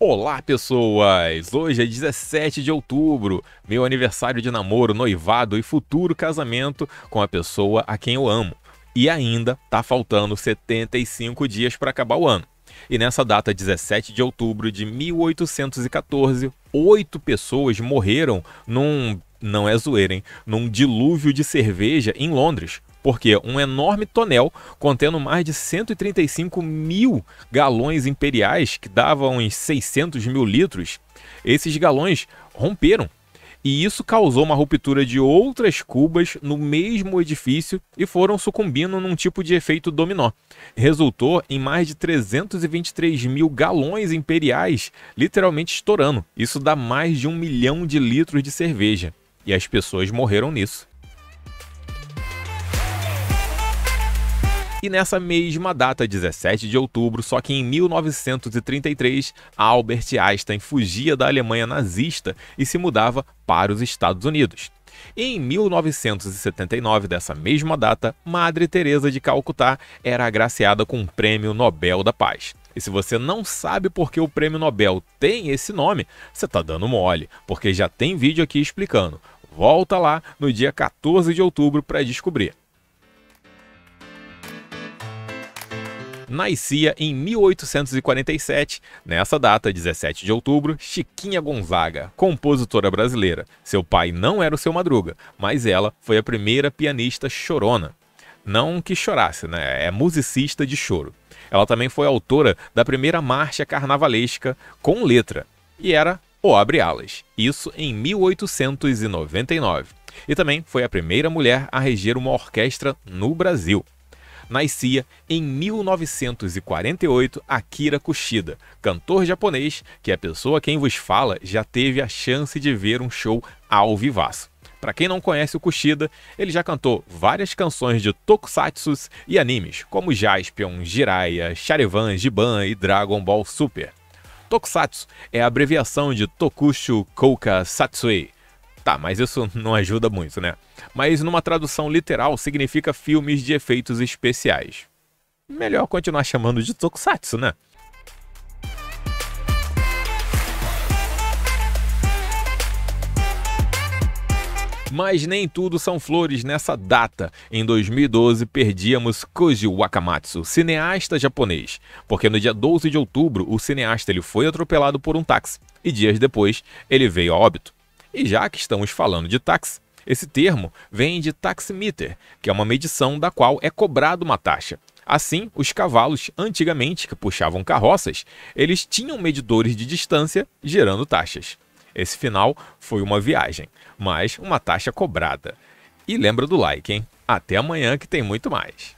Olá, pessoas! Hoje é 17 de outubro, meu aniversário de namoro, noivado e futuro casamento com a pessoa a quem eu amo. E ainda tá faltando 75 dias para acabar o ano. E nessa data, 17 de outubro de 1814, oito pessoas morreram num. Não é zoeira, hein? Num dilúvio de cerveja em Londres porque um enorme tonel contendo mais de 135 mil galões imperiais, que davam uns 600 mil litros, esses galões romperam. E isso causou uma ruptura de outras cubas no mesmo edifício e foram sucumbindo num tipo de efeito dominó. Resultou em mais de 323 mil galões imperiais literalmente estourando. Isso dá mais de um milhão de litros de cerveja. E as pessoas morreram nisso. E nessa mesma data, 17 de outubro, só que em 1933, Albert Einstein fugia da Alemanha nazista e se mudava para os Estados Unidos. Em 1979, dessa mesma data, Madre Teresa de Calcutá era agraciada com o Prêmio Nobel da Paz. E se você não sabe por que o Prêmio Nobel tem esse nome, você está dando mole, porque já tem vídeo aqui explicando. Volta lá no dia 14 de outubro para descobrir. Nascia em 1847, nessa data, 17 de outubro, Chiquinha Gonzaga, compositora brasileira. Seu pai não era o seu Madruga, mas ela foi a primeira pianista chorona. Não que chorasse, né? É musicista de choro. Ela também foi autora da primeira marcha carnavalesca com letra, e era O Abre Alas, isso em 1899. E também foi a primeira mulher a reger uma orquestra no Brasil nascia em 1948 Akira Kushida, cantor japonês que a pessoa quem vos fala já teve a chance de ver um show ao vivaço. Para quem não conhece o Kushida, ele já cantou várias canções de tokusatsu e animes, como Jaspion, Jiraiya, Charivan, Giban e Dragon Ball Super. Tokusatsu é a abreviação de Tokushu Kouka Satsui, Tá, mas isso não ajuda muito, né? Mas numa tradução literal significa filmes de efeitos especiais. Melhor continuar chamando de Tokusatsu, né? Mas nem tudo são flores nessa data. Em 2012, perdíamos Koji Wakamatsu, cineasta japonês, porque no dia 12 de outubro o cineasta ele foi atropelado por um táxi e dias depois ele veio a óbito. E já que estamos falando de táxi, esse termo vem de taximeter, que é uma medição da qual é cobrada uma taxa. Assim, os cavalos, antigamente que puxavam carroças, eles tinham medidores de distância gerando taxas. Esse final foi uma viagem, mas uma taxa cobrada. E lembra do like, hein? Até amanhã que tem muito mais.